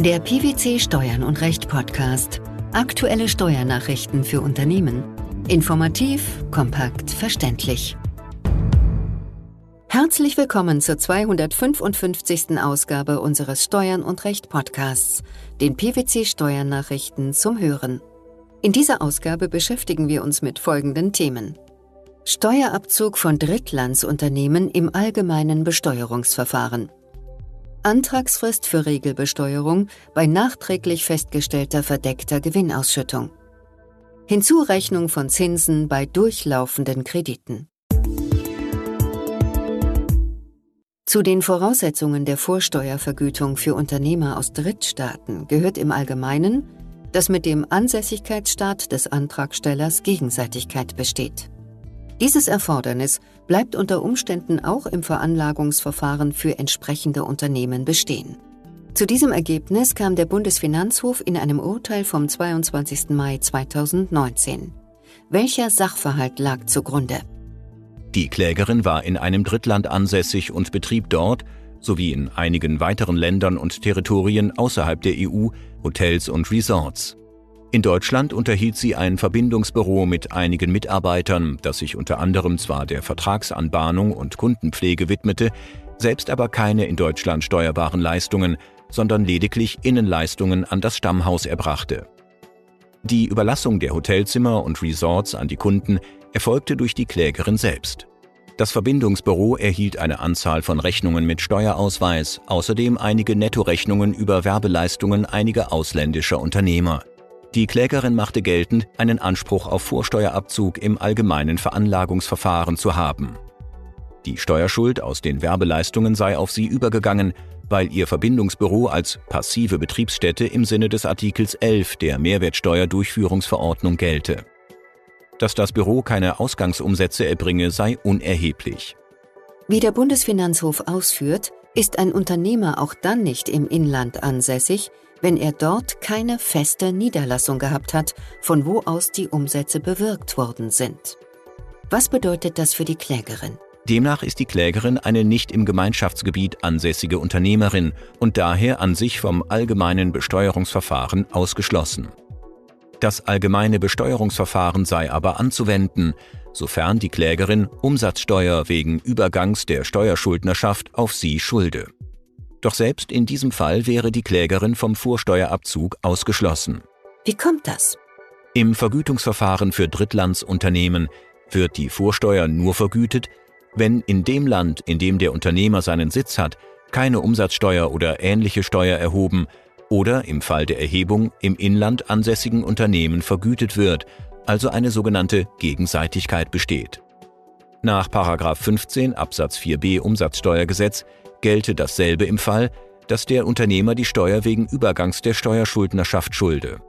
Der PwC Steuern und Recht Podcast. Aktuelle Steuernachrichten für Unternehmen. Informativ, kompakt, verständlich. Herzlich willkommen zur 255. Ausgabe unseres Steuern und Recht Podcasts, den PwC Steuernachrichten zum Hören. In dieser Ausgabe beschäftigen wir uns mit folgenden Themen. Steuerabzug von Drittlandsunternehmen im allgemeinen Besteuerungsverfahren. Antragsfrist für Regelbesteuerung bei nachträglich festgestellter verdeckter Gewinnausschüttung. Hinzurechnung von Zinsen bei durchlaufenden Krediten. Zu den Voraussetzungen der Vorsteuervergütung für Unternehmer aus Drittstaaten gehört im Allgemeinen, dass mit dem Ansässigkeitsstaat des Antragstellers Gegenseitigkeit besteht. Dieses Erfordernis bleibt unter Umständen auch im Veranlagungsverfahren für entsprechende Unternehmen bestehen. Zu diesem Ergebnis kam der Bundesfinanzhof in einem Urteil vom 22. Mai 2019. Welcher Sachverhalt lag zugrunde? Die Klägerin war in einem Drittland ansässig und betrieb dort, sowie in einigen weiteren Ländern und Territorien außerhalb der EU, Hotels und Resorts. In Deutschland unterhielt sie ein Verbindungsbüro mit einigen Mitarbeitern, das sich unter anderem zwar der Vertragsanbahnung und Kundenpflege widmete, selbst aber keine in Deutschland steuerbaren Leistungen, sondern lediglich Innenleistungen an das Stammhaus erbrachte. Die Überlassung der Hotelzimmer und Resorts an die Kunden erfolgte durch die Klägerin selbst. Das Verbindungsbüro erhielt eine Anzahl von Rechnungen mit Steuerausweis, außerdem einige Nettorechnungen über Werbeleistungen einiger ausländischer Unternehmer. Die Klägerin machte geltend, einen Anspruch auf Vorsteuerabzug im allgemeinen Veranlagungsverfahren zu haben. Die Steuerschuld aus den Werbeleistungen sei auf sie übergegangen, weil ihr Verbindungsbüro als passive Betriebsstätte im Sinne des Artikels 11 der Mehrwertsteuerdurchführungsverordnung gelte. Dass das Büro keine Ausgangsumsätze erbringe, sei unerheblich. Wie der Bundesfinanzhof ausführt, ist ein Unternehmer auch dann nicht im Inland ansässig, wenn er dort keine feste Niederlassung gehabt hat, von wo aus die Umsätze bewirkt worden sind. Was bedeutet das für die Klägerin? Demnach ist die Klägerin eine nicht im Gemeinschaftsgebiet ansässige Unternehmerin und daher an sich vom allgemeinen Besteuerungsverfahren ausgeschlossen. Das allgemeine Besteuerungsverfahren sei aber anzuwenden, sofern die Klägerin Umsatzsteuer wegen Übergangs der Steuerschuldnerschaft auf sie schulde. Doch selbst in diesem Fall wäre die Klägerin vom Vorsteuerabzug ausgeschlossen. Wie kommt das? Im Vergütungsverfahren für Drittlandsunternehmen wird die Vorsteuer nur vergütet, wenn in dem Land, in dem der Unternehmer seinen Sitz hat, keine Umsatzsteuer oder ähnliche Steuer erhoben oder im Fall der Erhebung im Inland ansässigen Unternehmen vergütet wird, also eine sogenannte Gegenseitigkeit besteht. Nach 15 Absatz 4b Umsatzsteuergesetz gelte dasselbe im Fall, dass der Unternehmer die Steuer wegen Übergangs der Steuerschuldnerschaft schulde.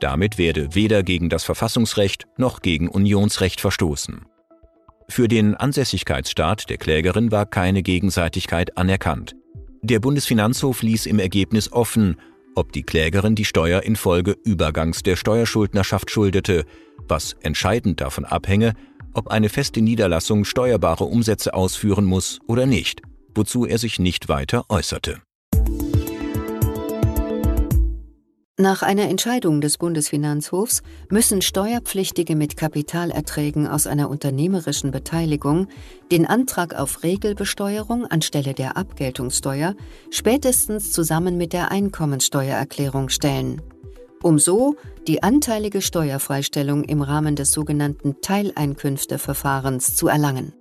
Damit werde weder gegen das Verfassungsrecht noch gegen Unionsrecht verstoßen. Für den Ansässigkeitsstaat der Klägerin war keine Gegenseitigkeit anerkannt. Der Bundesfinanzhof ließ im Ergebnis offen, ob die Klägerin die Steuer infolge Übergangs der Steuerschuldnerschaft schuldete, was entscheidend davon abhänge, ob eine feste Niederlassung steuerbare Umsätze ausführen muss oder nicht wozu er sich nicht weiter äußerte. Nach einer Entscheidung des Bundesfinanzhofs müssen Steuerpflichtige mit Kapitalerträgen aus einer unternehmerischen Beteiligung den Antrag auf Regelbesteuerung anstelle der Abgeltungssteuer spätestens zusammen mit der Einkommensteuererklärung stellen, um so die anteilige Steuerfreistellung im Rahmen des sogenannten Teileinkünfteverfahrens zu erlangen.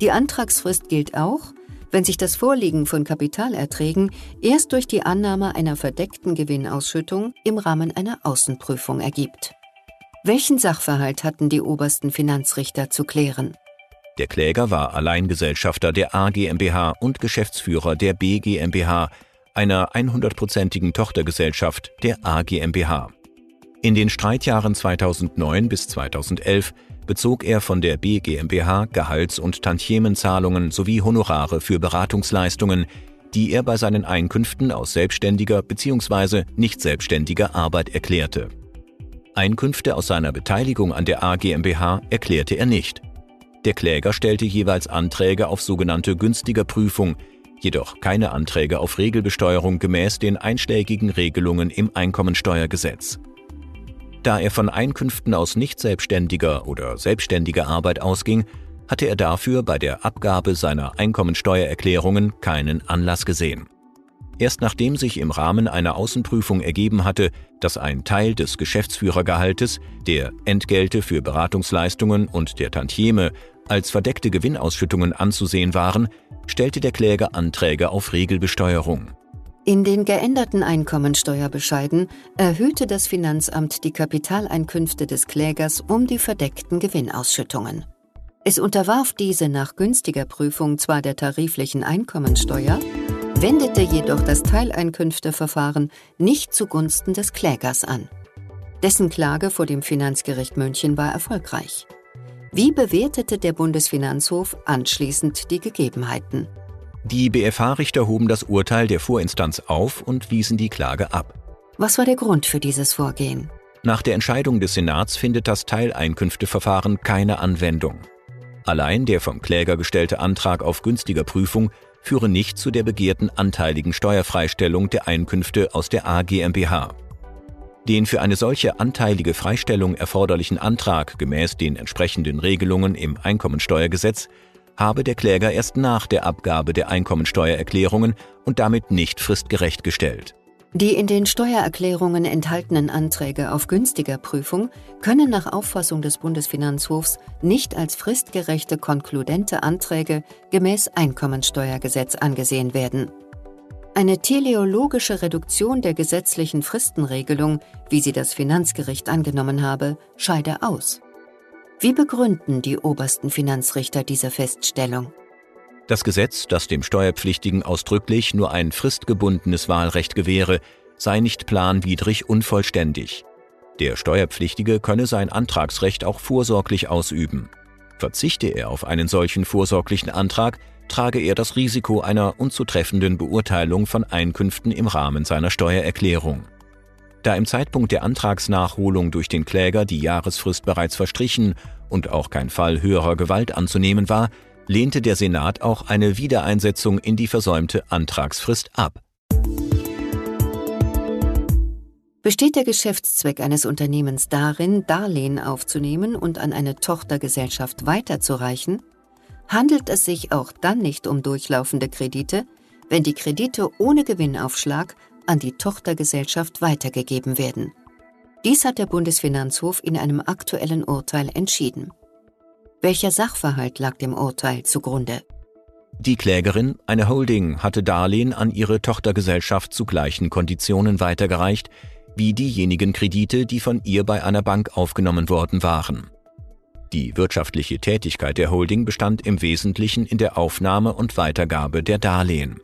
Die Antragsfrist gilt auch, wenn sich das Vorliegen von Kapitalerträgen erst durch die Annahme einer verdeckten Gewinnausschüttung im Rahmen einer Außenprüfung ergibt. Welchen Sachverhalt hatten die obersten Finanzrichter zu klären? Der Kläger war Alleingesellschafter der A GmbH und Geschäftsführer der B GmbH, einer 100-prozentigen Tochtergesellschaft der A GmbH. In den Streitjahren 2009 bis 2011 bezog er von der B GmbH Gehalts- und Tantiemenzahlungen sowie Honorare für Beratungsleistungen, die er bei seinen Einkünften aus selbstständiger bzw. nicht selbstständiger Arbeit erklärte. Einkünfte aus seiner Beteiligung an der A GmbH erklärte er nicht. Der Kläger stellte jeweils Anträge auf sogenannte günstiger Prüfung, jedoch keine Anträge auf Regelbesteuerung gemäß den einschlägigen Regelungen im Einkommensteuergesetz. Da er von Einkünften aus nicht selbstständiger oder selbstständiger Arbeit ausging, hatte er dafür bei der Abgabe seiner Einkommensteuererklärungen keinen Anlass gesehen. Erst nachdem sich im Rahmen einer Außenprüfung ergeben hatte, dass ein Teil des Geschäftsführergehaltes, der Entgelte für Beratungsleistungen und der Tantieme als verdeckte Gewinnausschüttungen anzusehen waren, stellte der Kläger Anträge auf Regelbesteuerung. In den geänderten Einkommensteuerbescheiden erhöhte das Finanzamt die Kapitaleinkünfte des Klägers um die verdeckten Gewinnausschüttungen. Es unterwarf diese nach günstiger Prüfung zwar der tariflichen Einkommensteuer, wendete jedoch das Teileinkünfteverfahren nicht zugunsten des Klägers an. Dessen Klage vor dem Finanzgericht München war erfolgreich. Wie bewertete der Bundesfinanzhof anschließend die Gegebenheiten? Die BFH-Richter hoben das Urteil der Vorinstanz auf und wiesen die Klage ab. Was war der Grund für dieses Vorgehen? Nach der Entscheidung des Senats findet das Teileinkünfteverfahren keine Anwendung. Allein der vom Kläger gestellte Antrag auf günstiger Prüfung führe nicht zu der begehrten anteiligen Steuerfreistellung der Einkünfte aus der A GmbH. Den für eine solche anteilige Freistellung erforderlichen Antrag gemäß den entsprechenden Regelungen im Einkommensteuergesetz habe der Kläger erst nach der Abgabe der Einkommensteuererklärungen und damit nicht fristgerecht gestellt. Die in den Steuererklärungen enthaltenen Anträge auf günstiger Prüfung können nach Auffassung des Bundesfinanzhofs nicht als fristgerechte konkludente Anträge gemäß Einkommensteuergesetz angesehen werden. Eine teleologische Reduktion der gesetzlichen Fristenregelung, wie sie das Finanzgericht angenommen habe, scheide aus. Wie begründen die obersten Finanzrichter diese Feststellung? Das Gesetz, das dem Steuerpflichtigen ausdrücklich nur ein fristgebundenes Wahlrecht gewähre, sei nicht planwidrig unvollständig. Der Steuerpflichtige könne sein Antragsrecht auch vorsorglich ausüben. Verzichte er auf einen solchen vorsorglichen Antrag, trage er das Risiko einer unzutreffenden Beurteilung von Einkünften im Rahmen seiner Steuererklärung. Da im Zeitpunkt der Antragsnachholung durch den Kläger die Jahresfrist bereits verstrichen und auch kein Fall höherer Gewalt anzunehmen war, lehnte der Senat auch eine Wiedereinsetzung in die versäumte Antragsfrist ab. Besteht der Geschäftszweck eines Unternehmens darin, Darlehen aufzunehmen und an eine Tochtergesellschaft weiterzureichen? Handelt es sich auch dann nicht um durchlaufende Kredite, wenn die Kredite ohne Gewinnaufschlag an die Tochtergesellschaft weitergegeben werden? Dies hat der Bundesfinanzhof in einem aktuellen Urteil entschieden. Welcher Sachverhalt lag dem Urteil zugrunde? Die Klägerin, eine Holding, hatte Darlehen an ihre Tochtergesellschaft zu gleichen Konditionen weitergereicht wie diejenigen Kredite, die von ihr bei einer Bank aufgenommen worden waren. Die wirtschaftliche Tätigkeit der Holding bestand im Wesentlichen in der Aufnahme und Weitergabe der Darlehen.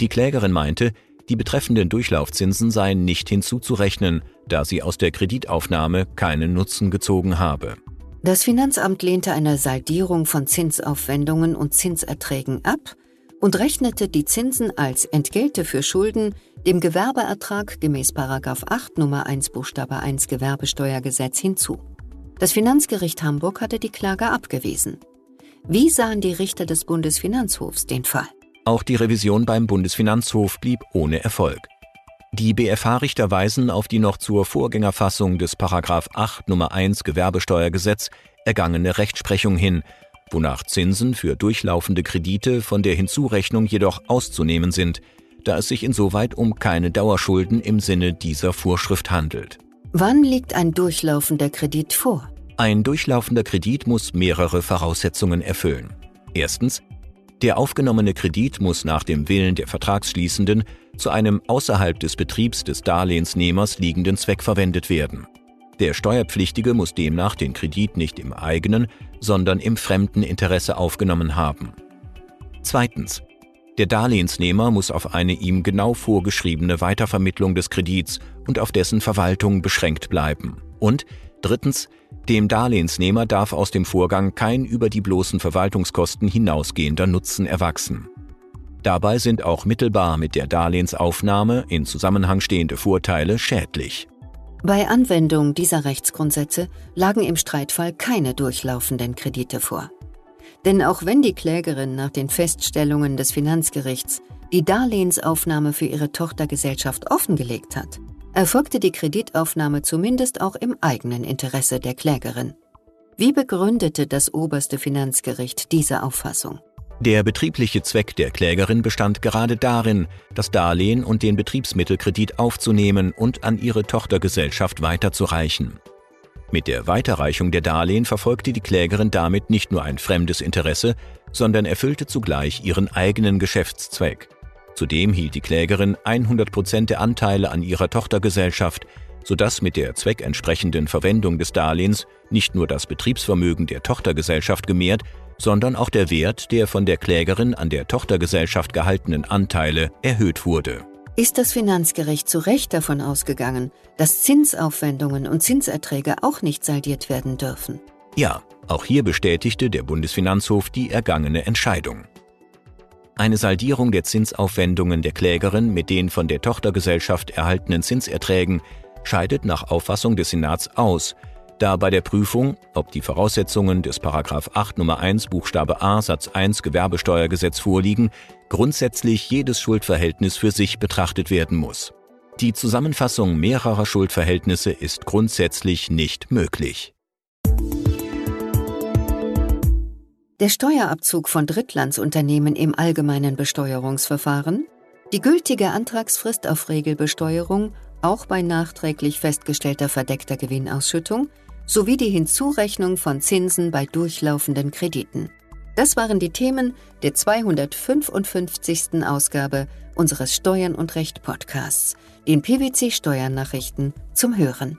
Die Klägerin meinte, die betreffenden Durchlaufzinsen seien nicht hinzuzurechnen, da sie aus der Kreditaufnahme keinen Nutzen gezogen habe. Das Finanzamt lehnte eine Saldierung von Zinsaufwendungen und Zinserträgen ab und rechnete die Zinsen als Entgelte für Schulden dem Gewerbeertrag gemäß 8 Nummer 1 Buchstabe 1 Gewerbesteuergesetz hinzu. Das Finanzgericht Hamburg hatte die Klage abgewiesen. Wie sahen die Richter des Bundesfinanzhofs den Fall? Auch die Revision beim Bundesfinanzhof blieb ohne Erfolg. Die BFH-Richter weisen auf die noch zur Vorgängerfassung des 8 Nummer 1 Gewerbesteuergesetz ergangene Rechtsprechung hin, wonach Zinsen für durchlaufende Kredite von der Hinzurechnung jedoch auszunehmen sind, da es sich insoweit um keine Dauerschulden im Sinne dieser Vorschrift handelt. Wann liegt ein durchlaufender Kredit vor? Ein durchlaufender Kredit muss mehrere Voraussetzungen erfüllen. Erstens, der aufgenommene Kredit muss nach dem Willen der Vertragsschließenden zu einem außerhalb des Betriebs des Darlehensnehmers liegenden Zweck verwendet werden. Der Steuerpflichtige muss demnach den Kredit nicht im eigenen, sondern im fremden Interesse aufgenommen haben. Zweitens. Der Darlehensnehmer muss auf eine ihm genau vorgeschriebene Weitervermittlung des Kredits und auf dessen Verwaltung beschränkt bleiben. Und drittens. Dem Darlehensnehmer darf aus dem Vorgang kein über die bloßen Verwaltungskosten hinausgehender Nutzen erwachsen. Dabei sind auch mittelbar mit der Darlehensaufnahme in Zusammenhang stehende Vorteile schädlich. Bei Anwendung dieser Rechtsgrundsätze lagen im Streitfall keine durchlaufenden Kredite vor. Denn auch wenn die Klägerin nach den Feststellungen des Finanzgerichts die Darlehensaufnahme für ihre Tochtergesellschaft offengelegt hat, erfolgte die Kreditaufnahme zumindest auch im eigenen Interesse der Klägerin. Wie begründete das oberste Finanzgericht diese Auffassung? Der betriebliche Zweck der Klägerin bestand gerade darin, das Darlehen und den Betriebsmittelkredit aufzunehmen und an ihre Tochtergesellschaft weiterzureichen. Mit der Weiterreichung der Darlehen verfolgte die Klägerin damit nicht nur ein fremdes Interesse, sondern erfüllte zugleich ihren eigenen Geschäftszweck. Zudem hielt die Klägerin 100 Prozent der Anteile an ihrer Tochtergesellschaft, sodass mit der zweckentsprechenden Verwendung des Darlehens nicht nur das Betriebsvermögen der Tochtergesellschaft gemehrt, sondern auch der Wert der von der Klägerin an der Tochtergesellschaft gehaltenen Anteile erhöht wurde. Ist das Finanzgericht zu Recht davon ausgegangen, dass Zinsaufwendungen und Zinserträge auch nicht saldiert werden dürfen? Ja, auch hier bestätigte der Bundesfinanzhof die ergangene Entscheidung. Eine Saldierung der Zinsaufwendungen der Klägerin mit den von der Tochtergesellschaft erhaltenen Zinserträgen scheidet nach Auffassung des Senats aus, da bei der Prüfung, ob die Voraussetzungen des 8 Nummer 1 Buchstabe a Satz 1 Gewerbesteuergesetz vorliegen, grundsätzlich jedes Schuldverhältnis für sich betrachtet werden muss. Die Zusammenfassung mehrerer Schuldverhältnisse ist grundsätzlich nicht möglich. Der Steuerabzug von Drittlandsunternehmen im allgemeinen Besteuerungsverfahren, die gültige Antragsfrist auf Regelbesteuerung, auch bei nachträglich festgestellter verdeckter Gewinnausschüttung, sowie die Hinzurechnung von Zinsen bei durchlaufenden Krediten. Das waren die Themen der 255. Ausgabe unseres Steuern und Recht Podcasts, den PwC Steuernachrichten zum Hören.